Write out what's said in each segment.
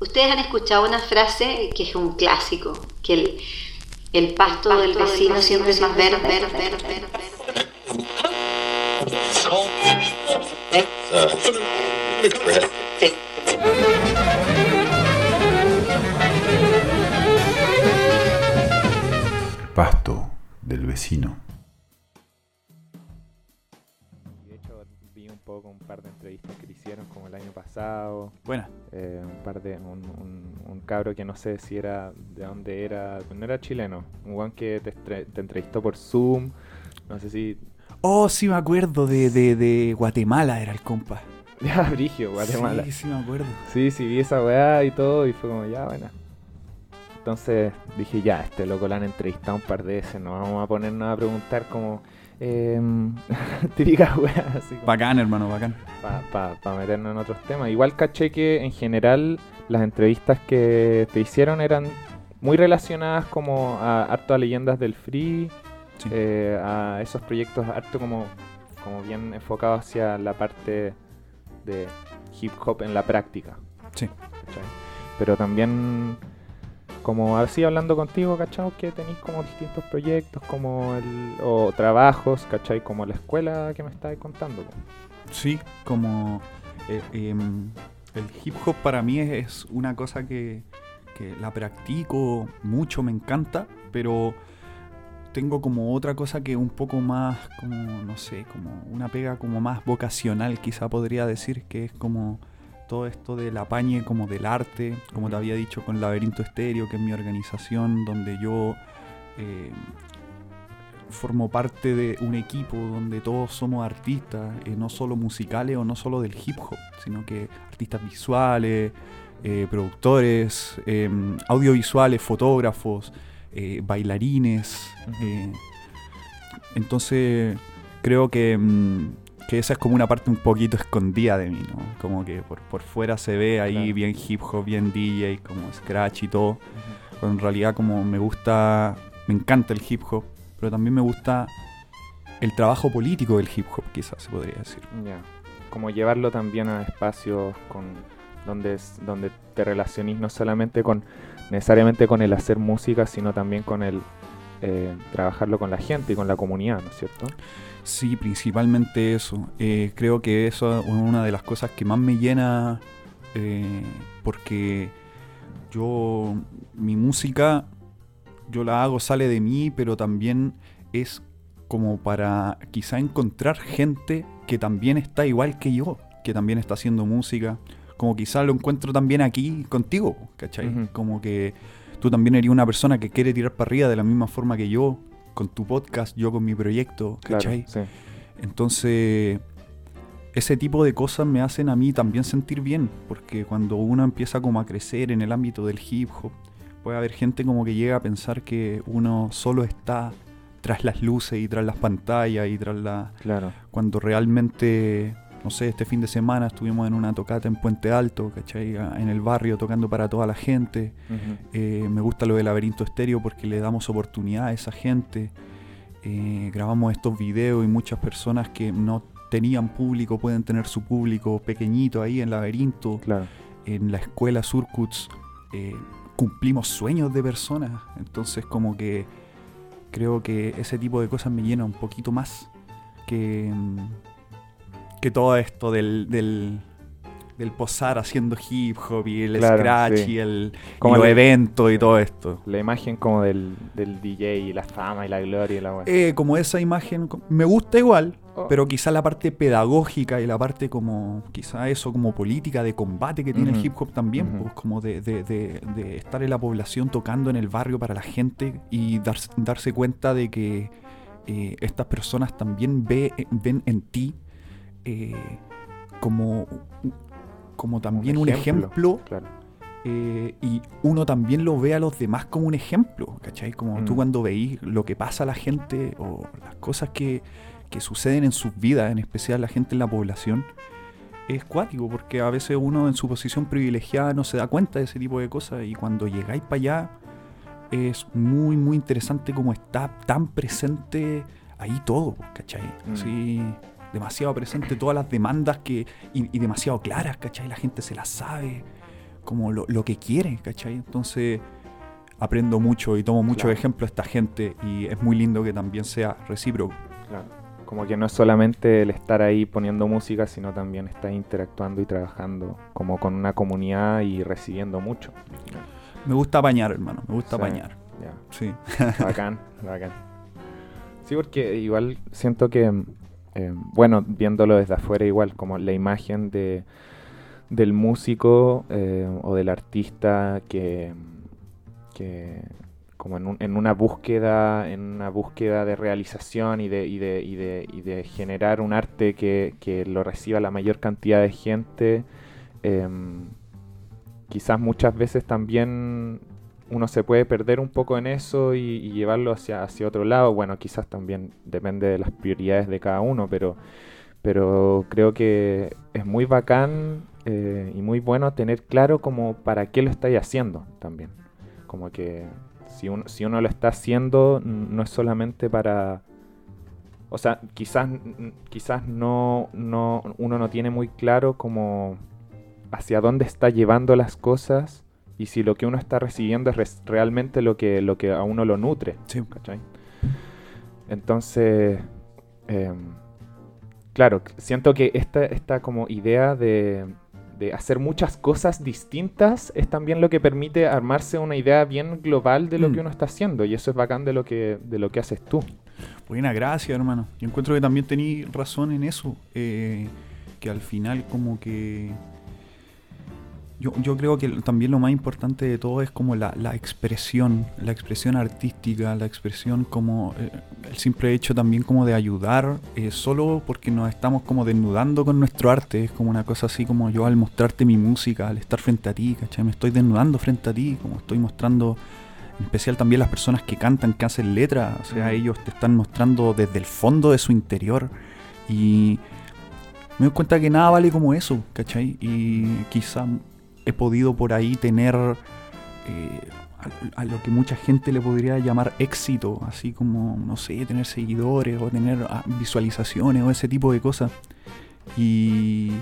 Ustedes han escuchado una frase que es un clásico, que el, el pasto, del vecino siempre es más verde. verde, verde, verde. Pasto del vecino. De hecho, vi un poco un par de entrevistas que le hicieron como el año pasado. Buena. Eh, un par de. Un, un, un cabro que no sé si era de dónde era. No era chileno. Un guan que te, te entrevistó por Zoom. No sé si. Oh, sí me acuerdo de, de, de Guatemala era el compa. Ya, Brigio, Guatemala. Sí, sí me acuerdo. Sí, sí, vi esa weá y todo. Y fue como, ya, bueno. Entonces dije, ya, este loco lo han entrevistado un par de veces. No vamos a ponernos a preguntar como. Eh, típicas weas así como. Bacán, hermano, bacán. para meternos en otros temas. Igual caché que en general las entrevistas que te hicieron eran muy relacionadas como a harto a leyendas del free, Sí. eh, a esos proyectos harto como, como bien enfocados hacia la parte de hip hop en la práctica. Sí. ¿cachai? Pero también como así hablando contigo, ¿cachai? Que tenéis como distintos proyectos como el, o trabajos, ¿cachai? Como la escuela que me estabas contando. Sí, como eh, em, el hip hop para mí es, es una cosa que, que la practico mucho, me encanta, pero tengo como otra cosa que un poco más, como, no sé, como una pega como más vocacional, quizá podría decir, que es como todo esto del apañe como del arte, como te había dicho con Laberinto Estéreo, que es mi organización, donde yo eh, formo parte de un equipo donde todos somos artistas, eh, no solo musicales o no solo del hip hop, sino que artistas visuales, eh, productores, eh, audiovisuales, fotógrafos, bailarines. Entonces creo que, mm, que esa es como una parte un poquito escondida de mí, ¿no? Como que por, por fuera se ve ahí Claro. bien hip hop, bien DJ, como scratch y todo. Pero en realidad como me gusta, me encanta el hip hop, pero también me gusta el trabajo político del hip hop, quizás se podría decir. Ya. Como llevarlo también a espacios con donde es- donde te relacionís no solamente con necesariamente con el hacer música, sino también con el eh, trabajarlo con la gente y con la comunidad, ¿no es cierto? Sí, principalmente eso. Eh, creo que eso es una de las cosas que más me llena eh, porque yo, mi música, yo la hago, sale de mí, pero también es como para quizá encontrar gente que también está igual que yo, que también está haciendo música. Como quizá lo encuentro también aquí contigo, ¿cachai? Como que tú también eres una persona que quiere tirar para arriba de la misma forma que yo, con tu podcast, yo con mi proyecto, Claro, ¿cachai? sí. Entonces, ese tipo de cosas me hacen a mí también sentir bien, porque cuando uno empieza como a crecer en el ámbito del hip hop, puede haber gente como que llega a pensar que uno solo está tras las luces y tras las pantallas y tras la... Claro. cuando realmente, no sé, este fin de semana estuvimos en una tocata en Puente Alto, ¿cachai? En el barrio tocando para toda la gente. Eh, me gusta lo de Laberinto Estéreo porque le damos oportunidad a esa gente. Eh, grabamos estos videos y muchas personas que no tenían público pueden tener su público pequeñito ahí en Laberinto. Claro. En la escuela Surcuts eh, cumplimos sueños de personas. Entonces como que creo que ese tipo de cosas me llena un poquito más que, mm, que todo esto del, del, del posar haciendo hip hop y el Claro, scratch sí. y el Como y los el- eventos y todo esto. La imagen como del, del DJ y la fama y la gloria y la weá. Eh, como esa imagen, me gusta igual, Oh. pero quizá la parte pedagógica y la parte como, quizá eso como política de combate que tiene el hip hop también, pues, como de, de- de- de estar en la población tocando en el barrio para la gente y dar- darse cuenta de que eh, estas personas también ve, ven en ti eh, como, como también un ejemplo. ejemplo Claro. eh, y uno también lo ve a los demás como un ejemplo, ¿cachai? Como tú Mm. cuando veís lo que pasa a la gente o las cosas que, que suceden en sus vidas, en especial la gente en la población, es cuático, porque a veces uno en su posición privilegiada no se da cuenta de ese tipo de cosas y cuando llegáis para allá es muy, muy interesante como está tan presente ahí todo, ¿cachai? Mm. Demasiado presente todas las demandas que y, y demasiado claras, ¿cachai? La gente se las sabe como lo, lo que quiere, ¿cachai? Entonces aprendo mucho y tomo mucho Claro. ejemplo de esta gente y es muy lindo que también sea recíproco. Claro. Como que no es solamente el estar ahí poniendo música, sino también estar interactuando y trabajando como con una comunidad y recibiendo mucho. Me gusta apañar, hermano, me gusta Sí. apañar. Ya. Sí. Bacán, bacán. Sí, porque igual siento que, eh, bueno, viéndolo desde afuera igual, como la imagen de, del músico eh, o del artista que, que como en, un- en una búsqueda, en una búsqueda de realización y de, y de, y de, y de generar un arte que, que lo reciba la mayor cantidad de gente, em, quizás muchas veces también uno se puede perder un poco en eso y, llevarlo hacia, hacia otro lado. Bueno, quizás también depende de las prioridades de cada uno, pero, pero creo que es muy bacán eh, y muy bueno tener claro como para qué lo estáis haciendo también. Como que si uno, si uno lo está haciendo, no es solamente para... O sea, quizás, quizás no, no, uno no tiene muy claro como hacia dónde está llevando las cosas y si lo que uno está recibiendo es realmente lo que, lo que a uno lo nutre. Sí. ¿cachai? Entonces, em, claro, siento que esta, esta como idea de, de hacer muchas cosas distintas es también lo que permite armarse una idea bien global de lo Mm. que uno está haciendo y eso es bacán de lo que, de lo que haces tú. Buena gracia, hermano. Yo encuentro que también tení razón en eso. eh, que al final como que... Yo, yo creo que también lo más importante de todo es como la, la expresión, la expresión artística, la expresión como eh, el simple hecho también como de ayudar, eh, solo porque nos estamos como desnudando con nuestro arte, es como una cosa así como yo al mostrarte mi música, al estar frente a ti, ¿cachai? Me estoy desnudando frente a ti, como estoy mostrando en especial también las personas que cantan, que hacen letras, o sea, Ujú. ellos te están mostrando desde el fondo de su interior y me doy cuenta que nada vale como eso, ¿cachai? Y quizá he podido por ahí tener eh, a, a lo que mucha gente le podría llamar éxito, así como, no sé, tener seguidores o tener ah, visualizaciones o ese tipo de cosas. Y,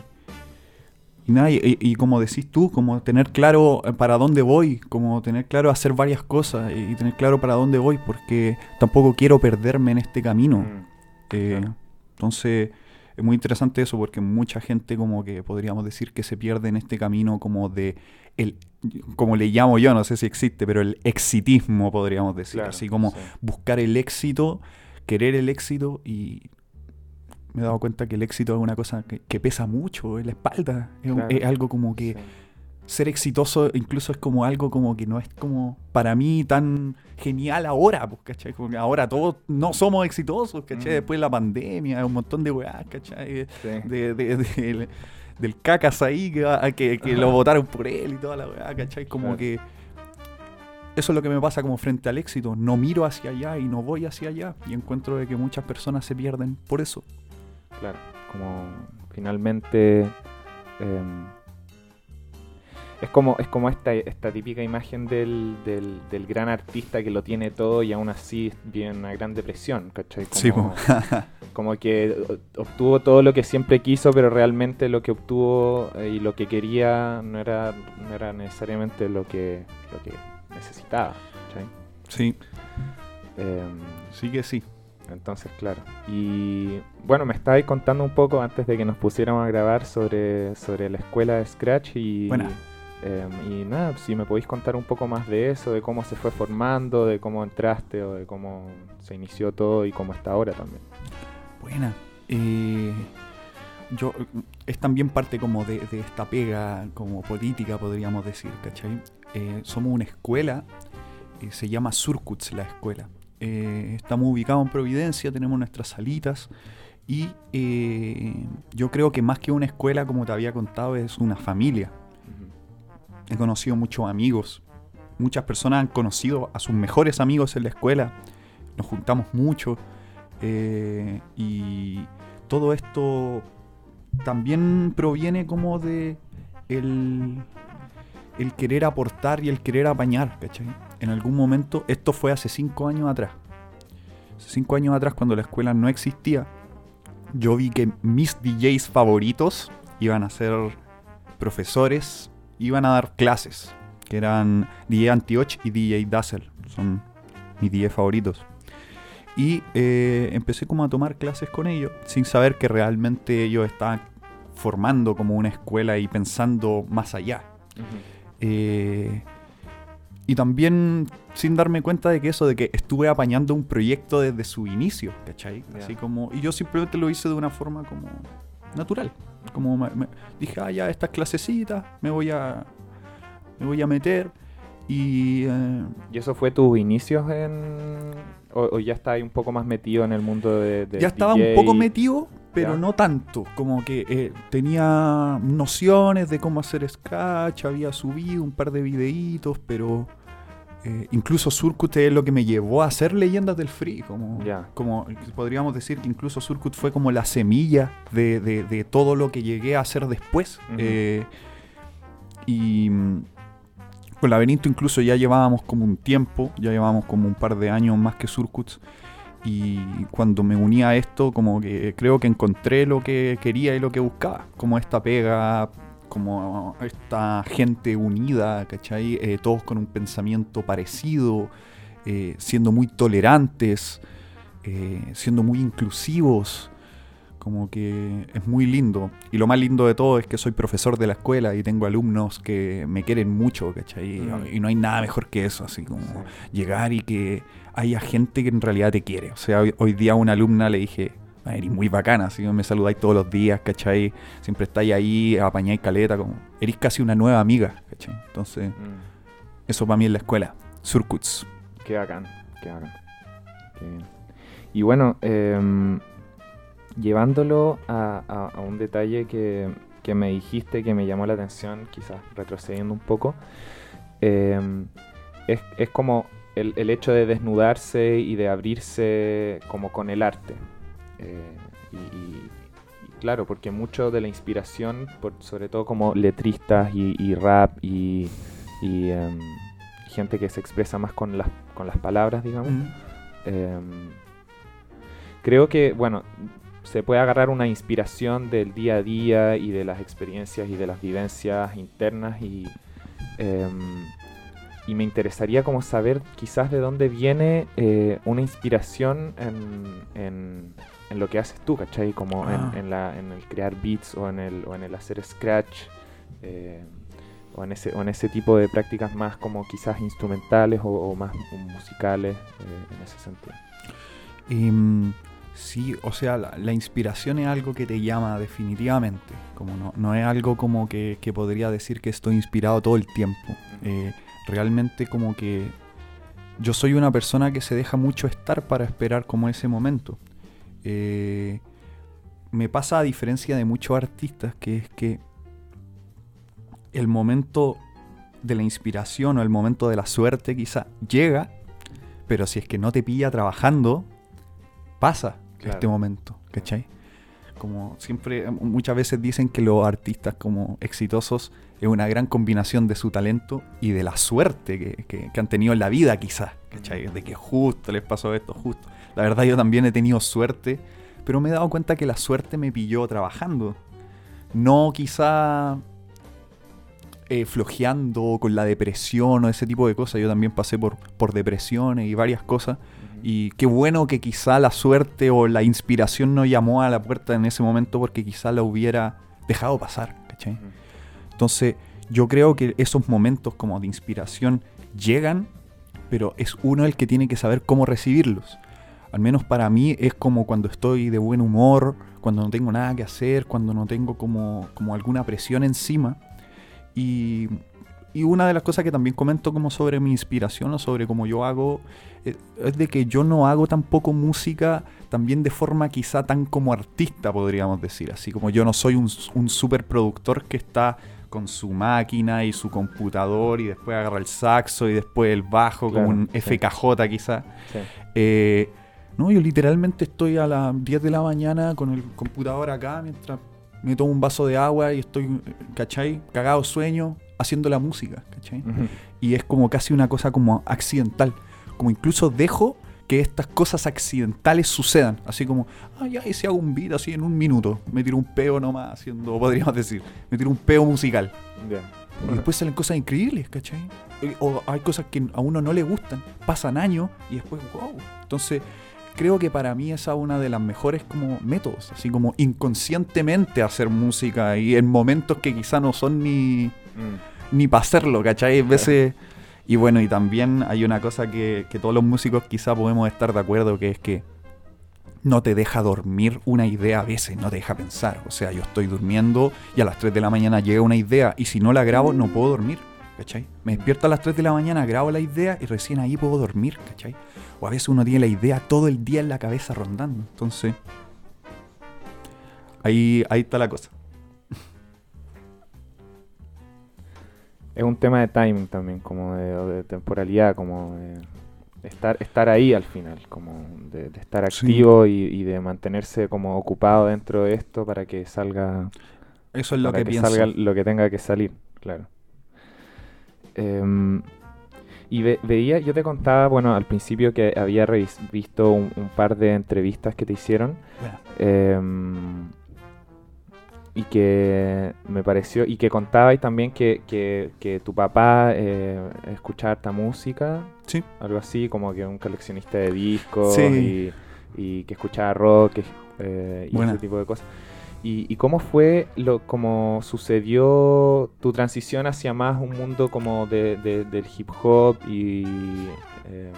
y nada, y, como decís tú, como tener claro eh, para dónde voy, como tener claro hacer varias cosas y tener claro para dónde voy, porque tampoco quiero perderme en este camino. Mm, Eh, Claro. Entonces, es muy interesante eso porque mucha gente como que podríamos decir que se pierde en este camino como de el como le llamo yo, no sé si existe, pero el exitismo podríamos decir, Claro, así como sí. buscar el éxito, querer el éxito y me he dado cuenta que el éxito es una cosa que, que pesa mucho en la espalda, es, un- Claro. es algo como que Sí. Ser exitoso incluso es como algo como que no es como para mí tan genial ahora, pues, ¿cachai? Como que ahora todos no somos exitosos, ¿cachai? Mm. Después de la pandemia, un montón de weás, ¿cachai? Sí. De, de- de- del cacas ahí que, que, que lo votaron por él y toda la weá, ¿cachai? Como Claro. que eso es lo que me pasa como frente al éxito. No miro hacia allá y no voy hacia allá. Y encuentro de que muchas personas se pierden por eso. Claro, como finalmente em, es como es como esta, esta típica imagen del, del, del gran artista que lo tiene todo y aún así vive en una gran depresión, ¿cachai? Como, Sí, po. como que obtuvo todo lo que siempre quiso, pero realmente lo que obtuvo eh, y lo que quería no era, no era necesariamente lo que, lo que necesitaba, ¿cachai? Sí, Em, sí que sí. entonces, claro. Y bueno, me estabais contando un poco antes de que nos pusiéramos a grabar sobre, sobre la escuela de Scratch y. em, y nada, si me podéis contar un poco más de eso, de cómo se fue formando, de cómo entraste o de cómo se inició todo y cómo está ahora también. Buena. Eh, yo, es también parte como de, esta pega como política, podríamos decir, ¿cachai? Eh, somos una escuela, eh, se llama Surcuts la escuela. Estamos ubicados en Providencia, tenemos nuestras salitas y yo creo que más que una escuela, como te había contado, es una familia. He conocido muchos amigos. Muchas personas han conocido a sus mejores amigos en la escuela. Nos juntamos mucho. eh, y todo esto también proviene como de el, el querer aportar y el querer apañar, ¿cachai? En algún momento, esto fue hace cinco años atrás. Hace cinco años atrás, cuando la escuela no existía, yo vi que mis DJs favoritos iban a ser profesores iban a dar clases, que eran DJ Antioch y DJ Dazzle, son mis DJ favoritos. Y eh, empecé como a tomar clases con ellos, sin saber que realmente ellos estaban formando como una escuela y pensando más allá. Eh, y también sin darme cuenta de que eso, de que estuve apañando un proyecto desde su inicio, ¿cachai? Ya. Así como, y yo simplemente lo hice de una forma como natural. Como me- me- dije, ah, ya, estas clasecitas, me voy a, me voy a meter. Y eh, ¿Y eso fue tus inicios en... o, o ya estás ahí un poco más metido en el mundo de... de ya estaba DJ? un poco metido, pero no tanto. Como que eh, tenía nociones de cómo hacer scratch, había subido un par de videitos, pero eh, incluso Surcut es lo que me llevó a hacer leyendas del free. Como, como podríamos decir que incluso Surcut fue como la semilla de, de- de todo lo que llegué a hacer después. Eh, y mm, con Laberinto incluso ya llevábamos como un tiempo, ya llevábamos como un par de años más que Surcuts. Y cuando me uní a esto, como que creo que encontré lo que quería y lo que buscaba. Como esta pega, como esta gente unida, ¿cachai? Eh, todos con un pensamiento parecido, eh, siendo muy tolerantes, eh, siendo muy inclusivos. Como que es muy lindo. Y lo más lindo de todo es que soy profesor de la escuela y tengo alumnos que me quieren mucho, ¿cachai? Mm. Y no hay nada mejor que eso, así como llegar y que haya gente que en realidad te quiere. O sea, hoy, hoy día a una alumna le dije, "Ah, eres muy bacana, así me saludáis todos los días, ¿cachai? Siempre estáis ahí, apañáis caleta, como, eres casi una nueva amiga, ¿cachai? Entonces, Mm. eso para mí es la escuela. Surcuts. Qué bacán, qué bacán. Qué bien. Y bueno, em, llevándolo a, a- a un detalle que, que me dijiste que me llamó la atención, quizás retrocediendo un poco, em, es, es como el, el hecho de desnudarse y de abrirse como con el arte. Eh, y, y- y claro, porque mucho de la inspiración, por, sobre todo como letristas y, y rap y, y, em, gente que se expresa más con las, con las palabras, digamos, Em, creo que, bueno, se puede agarrar una inspiración del día a día y de las experiencias y de las vivencias internas y, em, y me interesaría como saber quizás de dónde viene eh, una inspiración en, en- en lo que haces tú, ¿cachai? Como en- Ah. en, la, en el crear beats o en el, o en el hacer scratch. eh, o en, ese, o en ese tipo de prácticas más como quizás instrumentales o, o más musicales eh, en ese sentido. Em, sí, o sea, la, la inspiración es algo que te llama definitivamente. Como no, no es algo como que, que podría decir que estoy inspirado todo el tiempo. Eh, realmente como que yo soy una persona que se deja mucho estar para esperar como ese momento. Eh, me pasa a diferencia de muchos artistas que es que el momento de la inspiración o el momento de la suerte quizá llega, pero si es que no te pilla trabajando, pasa Claro. este momento, ¿cachai? Como siempre, muchas veces dicen que los artistas como exitosos es una gran combinación de su talento y de la suerte que, que- que han tenido en la vida quizás, ¿cachai? De que justo les pasó esto, justo. La verdad yo también he tenido suerte, pero me he dado cuenta que la suerte me pilló trabajando. No quizá eh, flojeando con la depresión o ese tipo de cosas. Yo también pasé por, por depresiones y varias cosas. Y qué bueno que quizá la suerte o la inspiración no llamó a la puerta en ese momento porque quizá la hubiera dejado pasar. Entonces, yo creo que esos momentos como de inspiración llegan, pero es uno el que tiene que saber cómo recibirlos. Al menos para mí es como cuando estoy de buen humor, cuando no tengo nada que hacer, cuando no tengo como, como alguna presión encima. Y, y una de las cosas que también comento como sobre mi inspiración o sobre cómo yo hago, eh, es de que yo no hago tampoco música también de forma quizá tan como artista, podríamos decir. Así como yo no soy un, un super productor que está con su máquina y su computador y después agarra el saxo y después el bajo Claro, como un sí. FKJ quizá. Sí. Eh, no, yo literalmente estoy a las 10 de la mañana con el computador acá mientras me tomo un vaso de agua y estoy, ¿cachai? Cagado sueño haciendo la música, ¿cachai? Y es como casi una cosa como accidental. Como incluso dejo que estas cosas accidentales sucedan. Así como, ah, ya, y si hago un beat así en un minuto, me tiro un peo nomás haciendo, podríamos decir, me tiro un peo musical. Y después salen cosas increíbles, ¿cachai? Eh, O hay cosas que a uno no le gustan, pasan años y después, wow. Entonces, creo que para mí esa es una de las mejores como métodos, así como inconscientemente hacer música y en momentos que quizá no son ni, Mm. ni para hacerlo, ¿cachai? A veces... Y bueno, y también hay una cosa que, que todos los músicos quizá podemos estar de acuerdo, que es que no te deja dormir una idea a veces, no te deja pensar. O sea, yo estoy durmiendo y a las 3 de la mañana llega una idea y si no la grabo no puedo dormir, ¿cachai? Me despierto a las 3 de la mañana, grabo la idea y recién ahí puedo dormir, ¿cachai? O a veces uno tiene la idea todo el día en la cabeza rondando. Entonces, ahí, ahí está la cosa. Es un tema de timing también, como de, temporalidad, como de estar, estar ahí al final, como de, de estar Sí. activo y, y de mantenerse como ocupado dentro de esto para que salga, Eso es lo para que, que pienso. salga lo que tenga que salir, claro. Em, y ve- veía, yo te contaba, bueno, al principio que había revis- visto un, un par de entrevistas que te hicieron Bueno, Em, y que me pareció, y que contabais también que, que, que tu papá eh, escuchaba harta música, sí. algo así, como que un coleccionista de discos Sí. y, y que escuchaba rock eh, y ese tipo de cosas. ¿Y, y cómo fue, lo, cómo sucedió tu transición hacia más un mundo como de, de- del hip hop y, eh,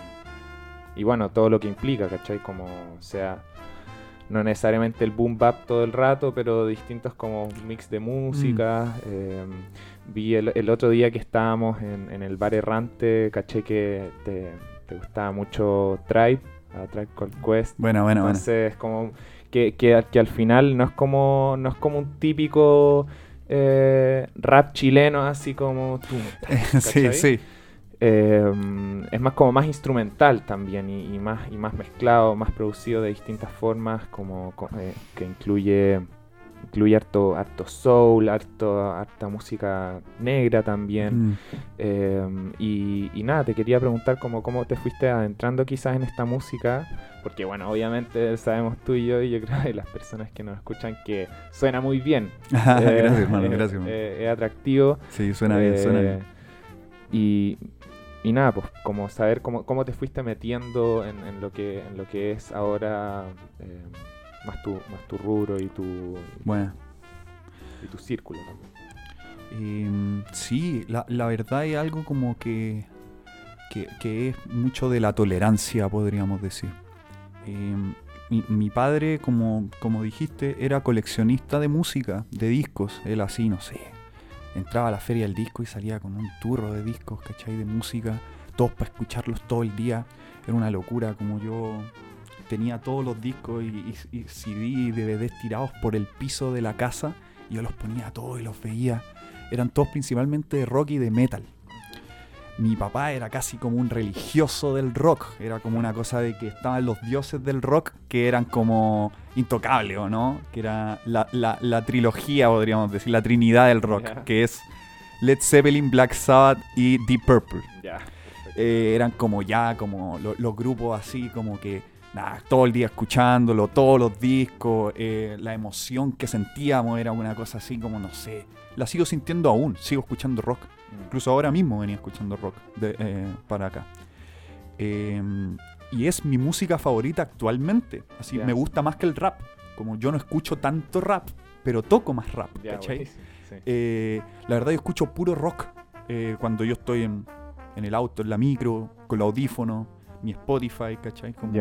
y bueno, todo lo que implica, ¿cachai? Como sea, no necesariamente el boom bap todo el rato, pero distintos como mix de música. eh, vi el, el otro día que estábamos en, en el bar errante, caché que te, te gustaba mucho Tribe, a Tribe Called Quest. Bueno, bueno, bueno. Entonces, como que, que, al- que al final no es como no es como un típico eh, rap chileno así como tú. sí, sí. Eh, es más como más instrumental también y, y más y más mezclado, más producido de distintas formas, como co- eh, que incluye incluye harto, harto soul, harto, harta música negra también. Mm. Eh, y, y nada, te quería preguntar cómo, cómo te fuiste adentrando quizás en esta música, porque bueno, obviamente sabemos tú y yo y yo creo que las personas que nos escuchan que suena muy bien. Eh, gracias, hermano, eh, gracias. hermano. eh, es atractivo. sí, suena bien, suena Eh, bien. Y, y nada, pues como saber cómo, cómo te fuiste metiendo en, en lo que en lo que es ahora eh, más tu más tu rubro y tu Bueno. y tu círculo también. Eh, sí, la, la verdad es algo como que, que, que es mucho de la tolerancia, podríamos decir. Eh, mi, mi padre, como, como dijiste, era coleccionista de música, de discos. Él así, no sé, entraba a la feria del disco y salía con un turro de discos, ¿cachai? De música, todos para escucharlos todo el día. Era una locura, como yo tenía todos los discos y, y, y CD y DVDs tirados por el piso de la casa. Y yo los ponía todos y los veía eran todos principalmente de rock y de metal. Mi papá era casi como un religioso del rock, era como una cosa de que estaban los dioses del rock que eran como intocables, ¿o no? Que era la, la- la trilogía, podríamos decir, la trinidad del rock, que es Led Zeppelin, Black Sabbath y Deep Purple. Eh, eran como ya, como lo- los grupos así, como que nada, todo el día escuchándolo, todos los discos, eh, la emoción que sentíamos era una cosa así como, no sé, la sigo sintiendo aún, sigo escuchando rock. Incluso ahora mismo venía escuchando rock de- eh, para acá. Eh, y es mi música favorita actualmente. Así me gusta más que el rap. Como yo no escucho tanto rap, pero toco más rap, ¿cachai? sí. Eh, la verdad yo escucho puro rock eh, cuando yo estoy en, en el auto, en la micro, con los audífonos, mi Spotify, ¿cachai? Como.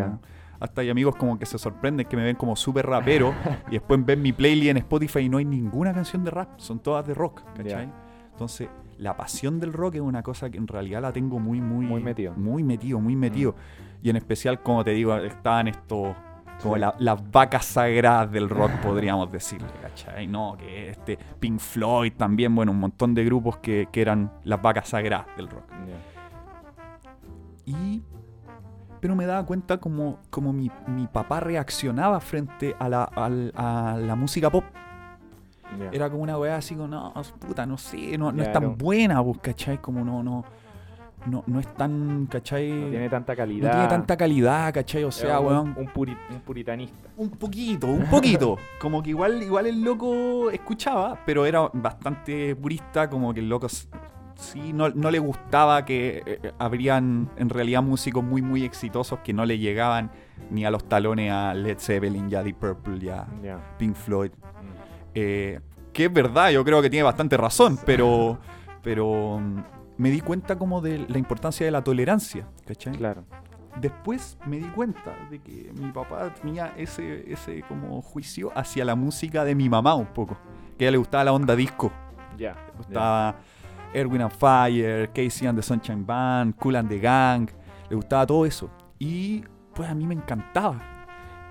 Hasta hay amigos como que se sorprenden que me ven como súper rapero y después ven mi playlist en Spotify y no hay ninguna canción de rap, son todas de rock, ¿cachai? Entonces, la pasión del rock es una cosa que en realidad la tengo muy, muy... Muy metido. Mm. Muy metido, muy metido. Y en especial, como te digo, estaban estos... Como Sí. la- las vacas sagradas del rock, podríamos decirle, ¿cachai? No, que este Pink Floyd también, bueno, un montón de grupos que, que eran las vacas sagradas del rock. Y... Pero me daba cuenta como, como mi, mi papá reaccionaba frente a la, al- a la música pop. Era como una weá así como, no, puta, no sé, no, no es tan buena, pues, ¿cachai? Como no, no, no, no es tan, ¿cachai? No tiene tanta No calidad. tiene tanta calidad, ¿cachai? O sea, un, weón, un puri- un puritanista. un poquito, un poquito. como que igual, igual el loco escuchaba, pero era bastante purista, como que el loco sí, no, no le gustaba que eh, habrían en realidad músicos muy, muy exitosos que no le llegaban ni a los talones a Led Zeppelin, ya Deep Purple, ya. Pink Floyd. Mm. Eh, que es verdad, yo creo que tiene bastante razón, pero, pero mm, me di cuenta como de la importancia de la tolerancia, ¿cachai? Claro. Después me di cuenta de que mi papá tenía ese, ese como juicio hacia la música de mi mamá un poco, que a ella le gustaba la onda disco, Ya. le gustaba Erwin and Fire, Casey and the Sunshine Band, Cool and the Gang, le gustaba todo eso. Y pues a mí me encantaba.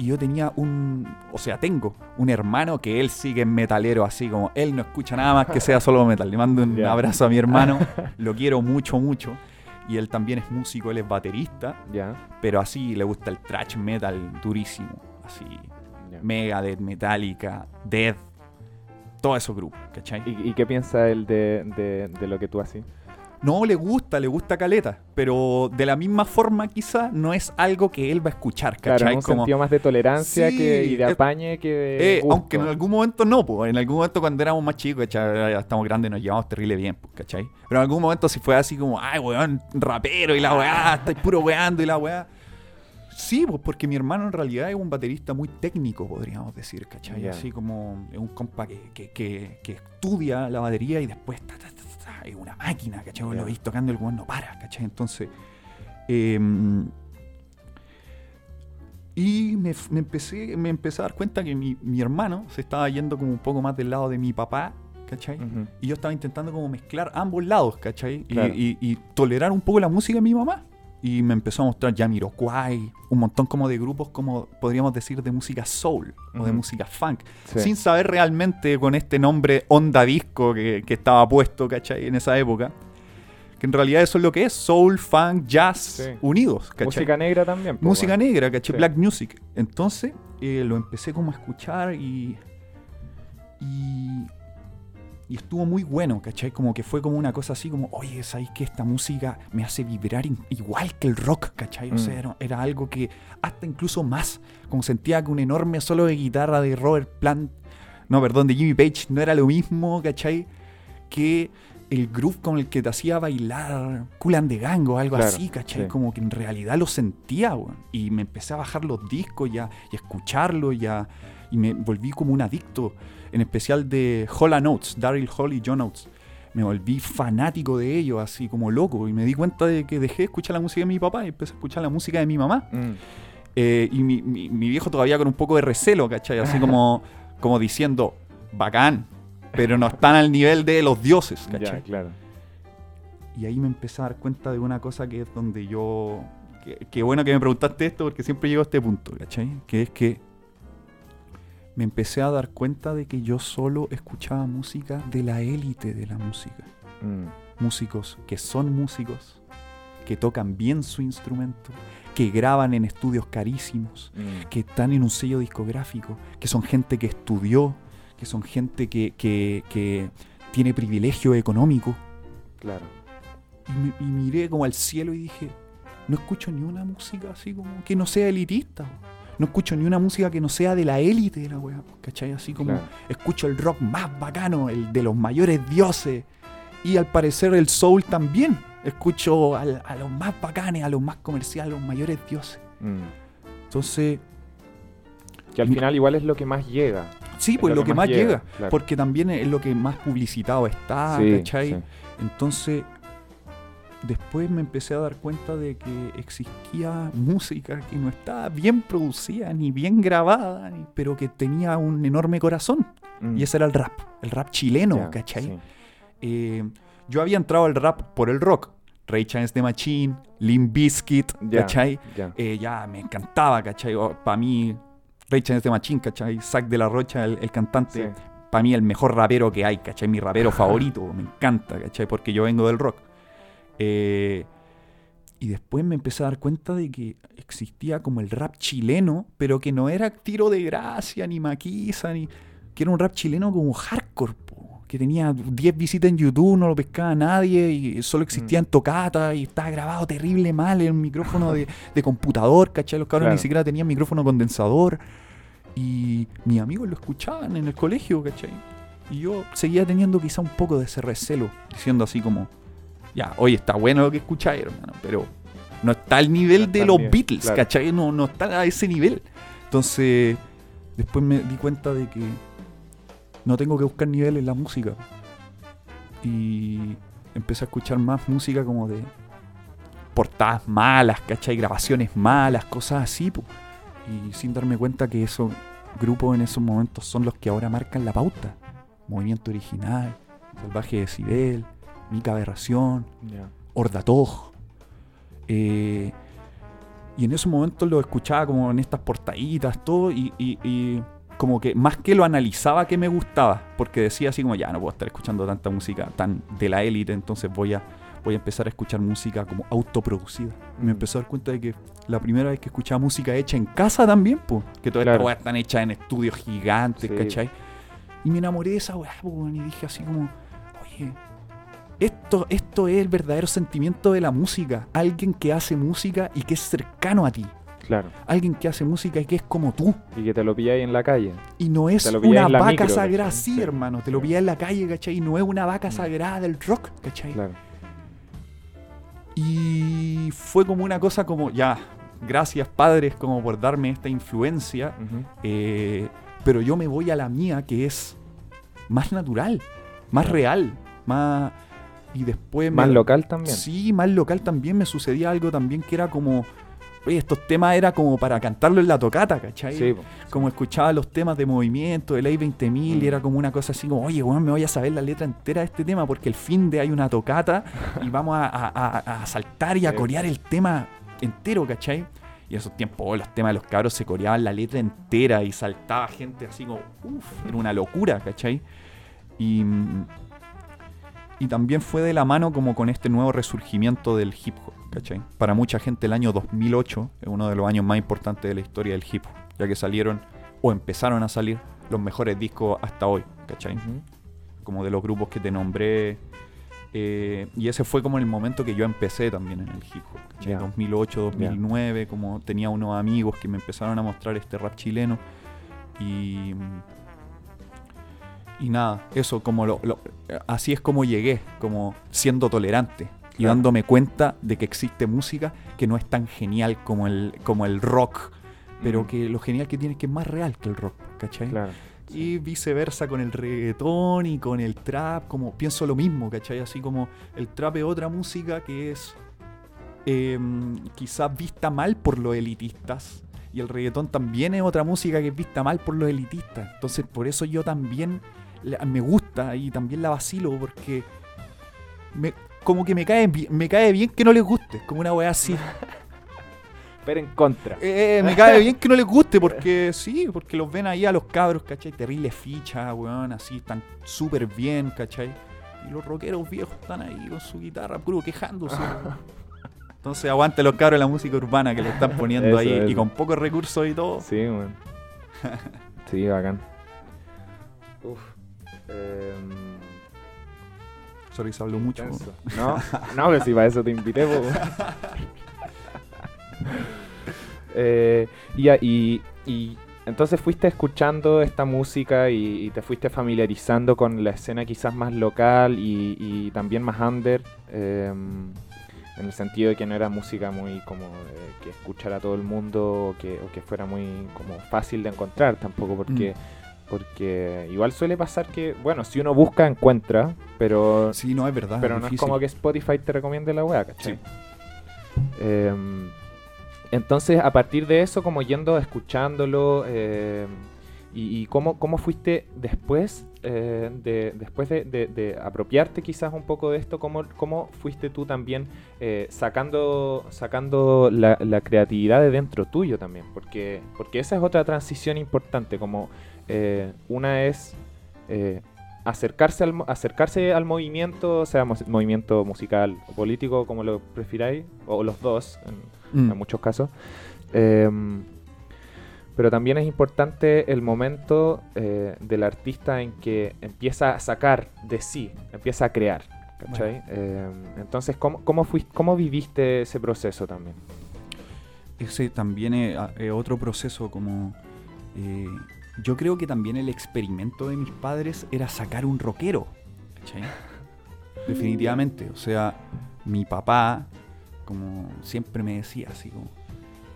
Y yo tenía un, o sea, tengo un hermano que él sigue en metalero, así como él no escucha nada más que sea solo metal. Le mando un abrazo a mi hermano, lo quiero mucho, mucho. Y él también es músico, él es baterista, Ya. pero así le gusta el thrash metal durísimo. Así, ya. Megadeth, Metallica, Death, todos esos grupos, ¿cachai? ¿Y, y qué piensa él de, de, de lo que tú haces? No, le gusta, le gusta Caleta, pero de la misma forma quizá no es algo que él va a escuchar, Claro, ¿cachai? en un Como, sentido más de tolerancia Sí, que, y de eh, apañe que de eh, aunque en algún momento no, pues, en algún momento cuando éramos más chicos, ¿cachai? Ya estamos grandes, nos llevamos terrible bien, pues, ¿cachai? Pero en algún momento si fue así como, ay, weón, rapero y la weá, estáis puro weando y la weá. Sí, porque mi hermano en realidad es un baterista muy técnico, podríamos decir, ¿cachai? Así como es un compa que, que, que, que estudia la batería y después ta, ta, ta, ta, ta, es una máquina, ¿cachai? Ya. Lo veis tocando el weón no para, ¿cachai? Entonces, em, y me, me empecé, me empecé a dar cuenta que mi, mi hermano se estaba yendo como un poco más del lado de mi papá, ¿cachai? Y yo estaba intentando como mezclar ambos lados, ¿cachai? Y, y- y tolerar un poco la música de mi mamá. Y me empezó a mostrar Jamiroquai, un montón como de grupos, como podríamos decir, de música soul o de música funk. Sí. Sin saber realmente con este nombre onda disco que, que estaba puesto, ¿cachai? En esa época. Que en realidad eso es lo que es, soul, funk, jazz, Sí. unidos, ¿cachai? Música negra también. po, música negra, ¿cachai? Sí. Black music. Entonces eh, lo empecé como a escuchar y, y. y estuvo muy bueno, ¿cachai? Como que fue como una cosa así como, oye, ¿sabes que esta música me hace vibrar igual que el rock, ¿cachai? O sea, Mm. era, era algo que hasta incluso más, como sentía que un enorme solo de guitarra de Robert Plant, no, perdón, de Jimmy Page, no era lo mismo, ¿cachai? Que el groove con el que te hacía bailar Cool and the Gang o algo Claro, así, ¿cachai? sí. Como que en realidad lo sentía, weón. Y me empecé a bajar los discos y a, y a escucharlo y, a- y me volví como un adicto, en especial de Hall Notes, Daryl Hall y John Oates. Me volví fanático de ellos, así como loco. Y me di cuenta de que dejé de escuchar la música de mi papá y empecé a escuchar la música de mi mamá. Mm. Eh, y mi, mi- mi viejo todavía con un poco de recelo, ¿cachai? Así como, como diciendo, bacán, pero no están al nivel de los dioses, Ya, ¿cachai? claro. Y ahí me empecé a dar cuenta de una cosa que es donde yo... Qué bueno que me preguntaste esto porque siempre llego a este punto, ¿cachai? Que es que me empecé a dar cuenta de que yo solo escuchaba música de la élite de la música. Mm. Músicos que son músicos, que tocan bien su instrumento, que graban en estudios carísimos, Mm. que están en un sello discográfico, que son gente que estudió, que son gente que, que- que tiene privilegio económico. Claro. Y, y miré como al cielo y dije, no escucho ni una música así como que no sea elitista. No escucho ni una música que no sea de la élite de la weá, ¿cachai? Así como Claro. escucho el rock más bacano, el de los mayores dioses. Y al parecer el soul también. Escucho al- a los más bacanes, a los más comerciales, a los mayores dioses. Mm. Entonces, Que al final igual es lo que más llega. sí, Es pues lo que más llega. claro. Porque también es lo que más publicitado está, Sí, ¿cachai? sí. Entonces, después me empecé a dar cuenta de que existía música que no estaba bien producida, ni bien grabada, pero que tenía un enorme corazón. Mm. Y ese era el rap, el rap chileno, Ya, ¿cachai? sí. Eh, yo había entrado al rap por el rock. Ray Charles de Machine, Limp Bizkit, Ya, ¿cachai? ya. Eh, ya me encantaba, ¿cachai? Para mí, Ray Charles de Machine, ¿cachai? Zack de la Rocha, el, el cantante, Sí. para mí el mejor rapero que hay, ¿cachai? Mi rapero favorito, me encanta, ¿cachai? Porque yo vengo del rock. Eh, y después me empecé a dar cuenta de que existía como el rap chileno, pero que no era tiro de gracia, ni maquiza, ni... que era un rap chileno como hardcore, po, que tenía 10 visitas en YouTube, no lo pescaba nadie, y solo existía Mm. en tocata, y estaba grabado terrible mal en un micrófono de, de computador, ¿cachai? Los cabros Claro. ni siquiera tenían micrófono condensador. Y mis amigos lo escuchaban en el colegio, ¿cachai? Y yo seguía teniendo quizá un poco de ese recelo, diciendo así como, Ya, oye, está bueno lo que escucháis, hermano, pero no está al nivel No de los Beatles, claro. ¿cachai? No, no está a ese nivel. Entonces, después me di cuenta de que no tengo que buscar nivel en la música. Y empecé a escuchar más música como de portadas malas, ¿cachai? Grabaciones malas, cosas así, po. Y sin darme cuenta que esos grupos en esos momentos son los que ahora marcan la pauta. Movimiento Original, Salvaje Decibel, Mica Aberración. Ordatoj. Eh, y en esos momentos lo escuchaba como en estas portaditas, todo, y, y- y como que más que lo analizaba que me gustaba, porque decía así como, ya no puedo estar escuchando tanta música tan de la élite, entonces voy a, voy a empezar a escuchar música como autoproducida. Y me Mm. empecé a dar cuenta de que la primera vez que escuchaba música hecha en casa también, pues, que todas estas Claro. weas están hechas en estudios gigantes, Sí. ¿cachai? Y me enamoré de esa weá, y dije así como, oye, esto, esto es el verdadero sentimiento de la música. Alguien que hace música y que es cercano a ti. Claro. Alguien que hace música y que es como tú. Y que te lo pilláis en la calle. Y no es una vaca micro, sagrada, sí, Sí. hermano. Te lo Sí. pillas en la calle, ¿cachai? Y no es una vaca Mm. sagrada del rock, ¿cachai? Claro. Y fue como una cosa como, ya, gracias padres como por darme esta influencia. Eh, pero yo me voy a la mía, que es más natural, más real, más... Y después... Más me- local también. Sí, más local también me sucedía algo también que era como... Oye, estos temas era como para cantarlo en la tocata, ¿cachai? Sí, po. Como escuchaba los temas de movimiento, de Ley 20.000, Mm. y era como una cosa así como, oye, weón, me voy a saber la letra entera de este tema porque el fin de hay una tocata y vamos a, a- a- a saltar y a Sí. corear el tema entero, ¿cachai? Y en esos tiempos oh, los temas de los cabros se coreaban la letra entera y saltaba gente así como, uff, era una locura, ¿cachai? Y, y también fue de la mano como con este nuevo resurgimiento del hip hop, ¿cachai? Para mucha gente el año 2008 es uno de los años más importantes de la historia del hip hop, ya que salieron o empezaron a salir los mejores discos hasta hoy, ¿cachai? Como de los grupos que te nombré. eh, y ese fue como el momento que yo empecé también en el hip hop, ¿cachai? Ya. 2008, 2009, como tenía unos amigos que me empezaron a mostrar este rap chileno. Y... Y nada, eso como lo, lo- así es como llegué, como siendo tolerante y Claro. dándome cuenta de que existe música que no es tan genial como el, como el rock, pero Mm. que lo genial que tiene es que es más real que el rock, ¿cachai? Claro. Y viceversa con el reggaetón y con el trap, como pienso lo mismo, ¿cachai? Así como el trap es otra música que es em, quizás vista mal por los elitistas. Y el reggaetón también es otra música que es vista mal por los elitistas. Entonces por eso yo también la- me gusta y también la vacilo porque me, como que me cae, me cae bien que no les guste, como una weá así. Pero en contra. Eh, me cae bien que no les guste, porque sí, porque los ven ahí a los cabros, ¿cachai? Terrible ficha, weón, así, están súper bien, ¿cachai? Y los rockeros viejos están ahí con su guitarra, puro quejándose. Entonces aguante los cabros de la música urbana que le están poniendo Eso, ahí y con pocos recursos y todo. Sí, weón. Sí, bacán. Uf. Sorry, se habló mucho. intenso. No, no, que si para eso te invité, po. Eh, y, y, y entonces fuiste escuchando esta música y, y te fuiste familiarizando con la escena quizás más local y, y también más under, em, en el sentido de que no era música muy como eh, que escuchara todo el mundo o que, o que fuera muy como fácil de encontrar tampoco porque... Porque igual suele pasar que, bueno, si uno busca, encuentra, pero Sí, no, es verdad. pero no es como que Spotify te recomiende la weá, ¿cachai? Sí. Em, entonces, a partir de eso, como yendo, escuchándolo, em, y, y cómo, cómo fuiste después, eh, de, después de, de- de apropiarte quizás un poco de esto, cómo, cómo fuiste tú también eh, sacando, sacando la, la creatividad de dentro tuyo también, porque, porque esa es otra transición importante, como eh, una es eh, acercarse al, acercarse al movimiento, sea mo- movimiento musical o político, como lo prefiráis, o los dos en, Mm. en muchos casos. Pero también es importante el momento eh, del artista en que empieza a sacar de sí, empieza a crear. ¿cachai? Em, entonces, ¿cómo, cómo, fuis- ¿cómo viviste ese proceso también? ese también es, a- es otro proceso como... eh, yo creo que también el experimento de mis padres era sacar un rockero. ¿cachai? definitivamente. O sea, mi papá, como siempre me decía así como,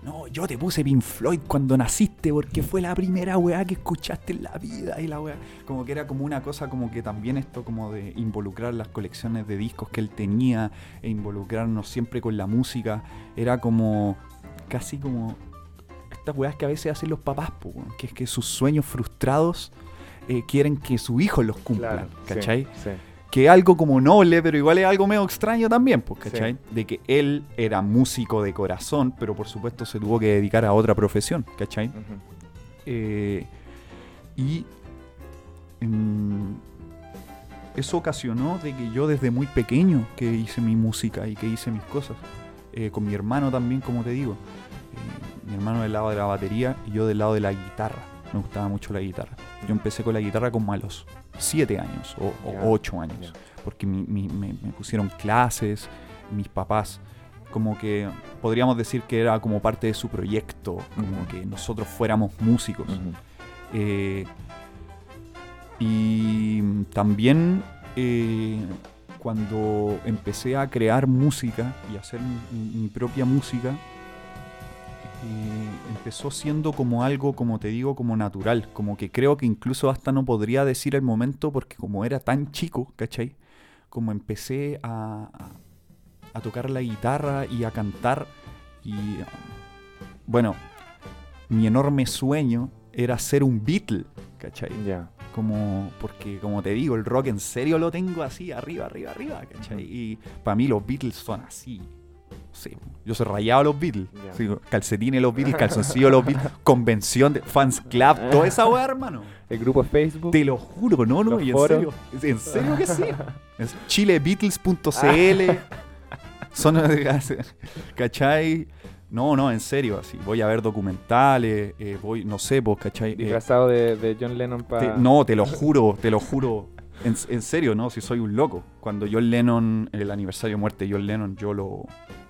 no, yo te puse Pink Floyd cuando naciste porque fue la primera weá que escuchaste en la vida y la weá. Como que era como una cosa como que también esto como de involucrar las colecciones de discos que él tenía e involucrarnos siempre con la música. Era como casi como estas weas que a veces hacen los papás, po, que es que sus sueños frustrados eh, quieren que su hijo los cumplan, Claro, sí, ¿cachai? sí. Que es algo como noble, pero igual es algo medio extraño también, pues, ¿cachai? Sí. De que él era músico de corazón, pero por supuesto se tuvo que dedicar a otra profesión, ¿cachai? Eh, y mm, eso ocasionó de que yo desde muy pequeño que hice mi música y que hice mis cosas. Eh, con mi hermano también, como te digo. Eh, mi hermano del lado de la batería y yo del lado de la guitarra. Me gustaba mucho la guitarra. Yo empecé con la guitarra como a 7 años o, o Ya, 8 años. Porque mi- mi- me, me pusieron clases, mis papás. Como que podríamos decir que era como parte de su proyecto, como que nosotros fuéramos músicos. Eh, y también eh, cuando empecé a crear música y hacer mi propia música, eh, empezó siendo como algo, como te digo, como natural. Como que creo que incluso hasta no podría decir el momento porque como era tan chico, ¿cachai? Como empecé a, a- a tocar la guitarra y a cantar y... Bueno, mi enorme sueño era ser un Beatle, ¿cachai? Ya. Como, porque como te digo, el rock en serio lo tengo así, arriba, arriba, arriba, ¿cachai? Y para mí los Beatles son así. Sí, yo soy rayado a los Beatles. Sí, calcetines los Beatles, calzoncillo los Beatles, convención de fans club, toda esa weá, hermano. El grupo Facebook. Te lo juro, no, no, Los y en serio, en serio que sí. Es chilebeatles.cl. Son, ¿cachai? No, no, en serio, así. Voy a ver documentales, eh, voy, no sé, vos, ¿cachai? Eh, Disfrazado de, de John Lennon para. no, te lo juro, te lo juro. En, en serio, no, si soy un loco. Cuando John Lennon, el aniversario de muerte de John Lennon, yo lo,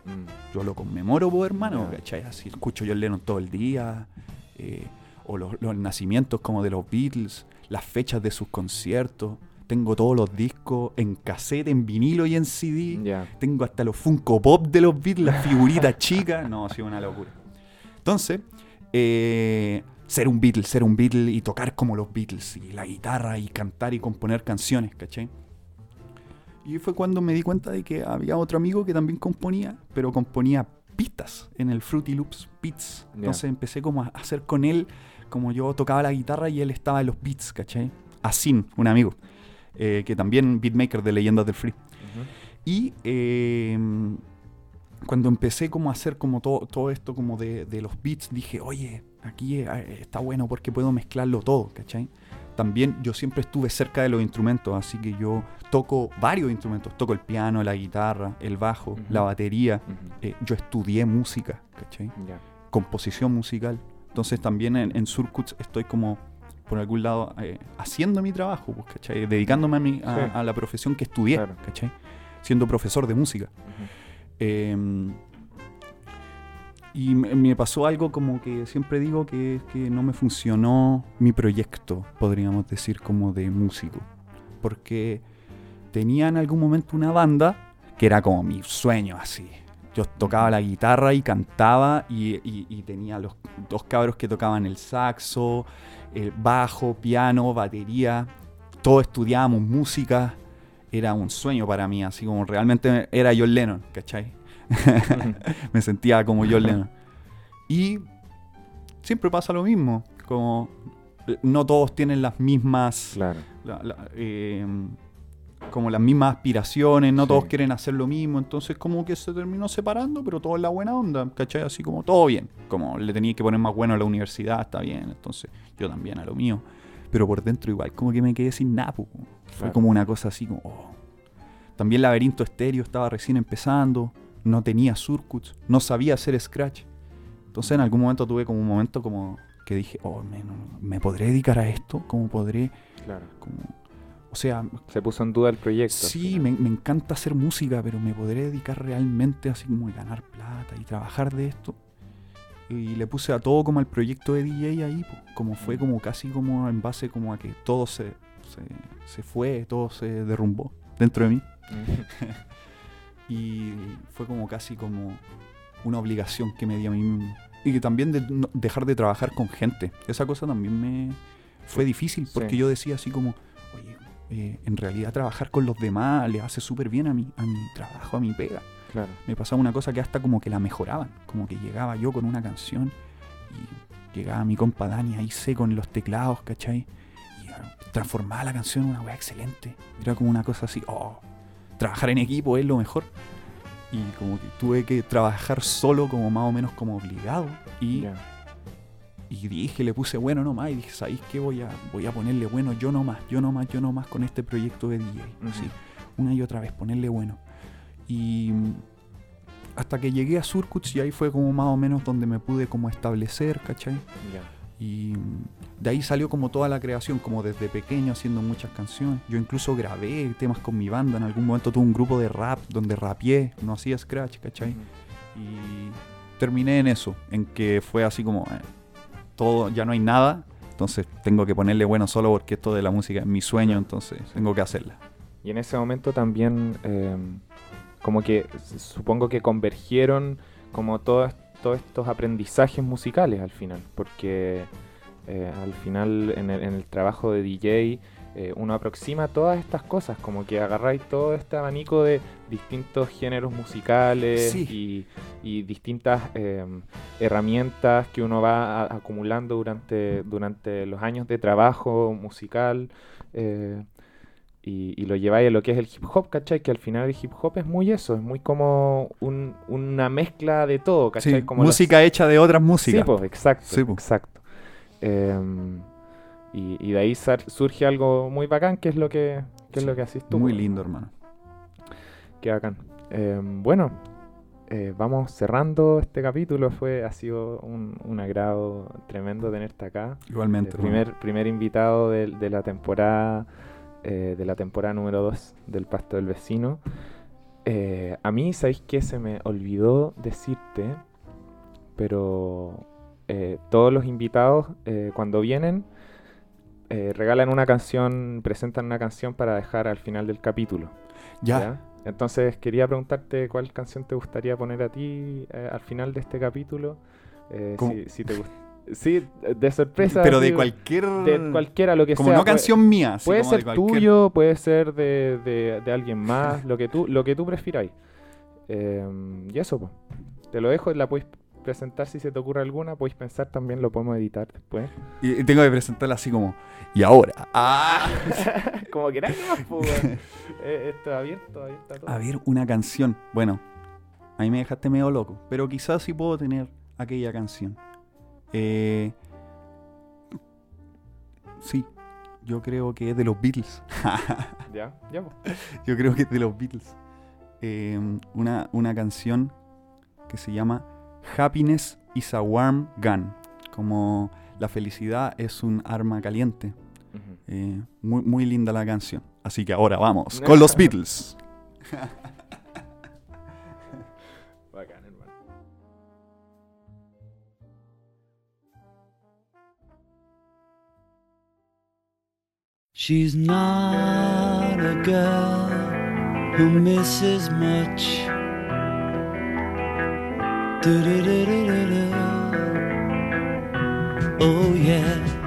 Mm. yo lo conmemoro, hermano, Ya. ¿cachai? Así escucho John Lennon todo el día. eh, o los, los nacimientos como de los Beatles, las fechas de sus conciertos. Tengo todos los discos en cassette, en vinilo y en CD. Tengo hasta los Funko Pop de los Beatles, las figuritas chicas. No, ha sido una locura. Entonces, eh, ser un Beatle, ser un Beatle y tocar como los Beatles, y la guitarra, y cantar y componer canciones, ¿cachai? Y fue cuando me di cuenta de que había otro amigo que también componía, pero componía pistas en el Fruity Loops Beats. Entonces empecé como a hacer con él, como yo tocaba la guitarra y él estaba en los beats, ¿cachai? Asin, un amigo, eh, que también beatmaker de Leyendas del Free. Ujú. Y eh, cuando empecé como a hacer como todo, todo esto como de, de los beats, dije, oye, aquí eh, está bueno porque puedo mezclarlo todo, ¿cachai? También yo siempre estuve cerca de los instrumentos, así que yo toco varios instrumentos. Toco el piano, la guitarra, el bajo, la batería. Eh, yo estudié música, ¿cachai? Composición musical. Entonces también en, en Surcuts estoy como, por algún lado, eh, haciendo mi trabajo, pues, ¿cachai? Dedicándome a, mi, a, Sí. a la profesión que estudié, Claro. ¿cachai? Siendo profesor de música. Eh, y me, pasó algo como que siempre digo que, que no me funcionó mi proyecto, podríamos decir, como de músico. Porque tenía en algún momento una banda que era como mi sueño así. Yo tocaba la guitarra y cantaba y, y- y tenía los dos cabros que tocaban el saxo, el bajo, piano, batería. Todos estudiábamos música. Era un sueño para mí, así como realmente era John Lennon, ¿cachai? me sentía como John Lennon. Y siempre pasa lo mismo, como eh, no todos tienen las mismas, Claro. la- la- eh, como las mismas aspiraciones, no Sí. todos quieren hacer lo mismo, entonces como que se terminó separando, pero todo en la buena onda, ¿cachai? Así como todo bien, como le tenía que poner más bueno a la universidad, está bien, entonces yo también a lo mío, pero por dentro igual como que me quedé sin napo, fue Claro. como una cosa así como... oh. También Laberinto Estéreo estaba recién empezando, no tenía surcuts, no sabía hacer scratch. Entonces en algún momento tuve como un momento como que dije, oh, me, no- ¿me podré dedicar a esto? ¿Cómo podré? Claro. como- O sea, Se puso en duda el proyecto. sí, me, me encanta hacer música, pero ¿me podré dedicar realmente así como a ganar plata y trabajar de esto? Y le puse a todo como al proyecto de DJ ahí, po, como fue como casi como en base como a que todo se, se, se fue, todo se derrumbó dentro de mí. y fue como casi como una obligación que me di a mí mismo. Y que también de no- dejar de trabajar con gente. Esa cosa también me fue difícil porque Sí. yo decía así como, oye, eh, en realidad trabajar con los demás le hace súper bien a mi, a mi trabajo, a mi pega. Claro. Me pasaba una cosa que hasta como que la mejoraban. Como que llegaba yo con una canción y llegaba mi compa Dani ahí sé con los teclados, ¿cachai? Y ah, transformaba la canción en una weá excelente. Era como una cosa así, oh, trabajar en equipo es lo mejor. Y como que tuve que trabajar solo como más o menos como obligado. Y, y dije, le puse bueno nomás y dije, ¿sabéis qué? Voy a, voy a ponerle bueno yo nomás, yo nomás, yo nomás con este proyecto de DJ. Así, una y otra vez, ponerle bueno. Y hasta que llegué a Surcuts y ahí fue como más o menos donde me pude como establecer, ¿cachai? Y de ahí salió como toda la creación, como desde pequeño haciendo muchas canciones. Yo incluso grabé temas con mi banda, en algún momento tuve un grupo de rap donde rapeé, no hacía scratch, ¿cachai? Y terminé en eso, en que fue así como, eh, todo, ya no hay nada, entonces tengo que ponerle bueno solo porque esto de la música es mi sueño, entonces tengo que hacerla. Y en ese momento también, eh, como que supongo que convergieron como todos, todos estos aprendizajes musicales al final, porque eh, al final en el, en el trabajo de DJ eh, uno aproxima todas estas cosas, como que agarráis todo este abanico de distintos géneros musicales Sí. y, y distintas eh, herramientas que uno va a- acumulando durante, durante los años de trabajo musical. eh, y, y lo lleváis a lo que es el hip hop, ¿cachai? Que al final el hip hop es muy eso, es muy como un- una mezcla de todo, ¿cachai? Sí, como los- música hecha de otras músicas. Sí, pues, exacto, Sí, po. exacto. Em, y, y de ahí surge algo muy bacán, que es lo que, que es lo que haces tú. Muy po. lindo, hermano. Qué bacán. Em, bueno, eh, vamos cerrando este capítulo. Fue, ha sido un, un agrado tremendo tenerte acá. Igualmente. El hermano. primer, primer invitado de, de la temporada eh, de la temporada número 2 del Pasto del Vecino. Eh, a mí, ¿sabéis qué? Se me olvidó decirte, pero eh, todos los invitados eh, cuando vienen regalan una canción, presentan una canción para dejar al final del capítulo. Ya, ¿ya? Entonces quería preguntarte cuál canción te gustaría poner a ti al final de este capítulo. Eh, si, si te Sí, de sorpresa. pero de cualquier. de cualquiera, lo que Como sea. no puede- canción mía. así Puede como de ser cualquier- tuyo, puede ser de, de- de alguien más, lo que tú, lo que tú prefiráis. Eh, y eso, pues. Te lo dejo, la podéis presentar si se te ocurre alguna, podéis pensar también, lo podemos editar después. Y y tengo que presentarla así como. Y ahora. ¡Ah! Como queráis, weón. Eh, Esto es abierto, está todo. A ver, una canción. Bueno, a mí me dejaste medio loco. Pero quizás sí puedo tener aquella canción. Eh, sí, yo creo que es de los Beatles. Ya, ya. Yo creo que es de los Beatles. Eh, una, una canción que se llama Happiness is a Warm Gun. Como la felicidad es un arma caliente. Eh, muy, muy linda la canción. Así que ahora vamos con los Beatles. She's not a girl who misses much. Do-do-do-do-do-do. Oh, yeah.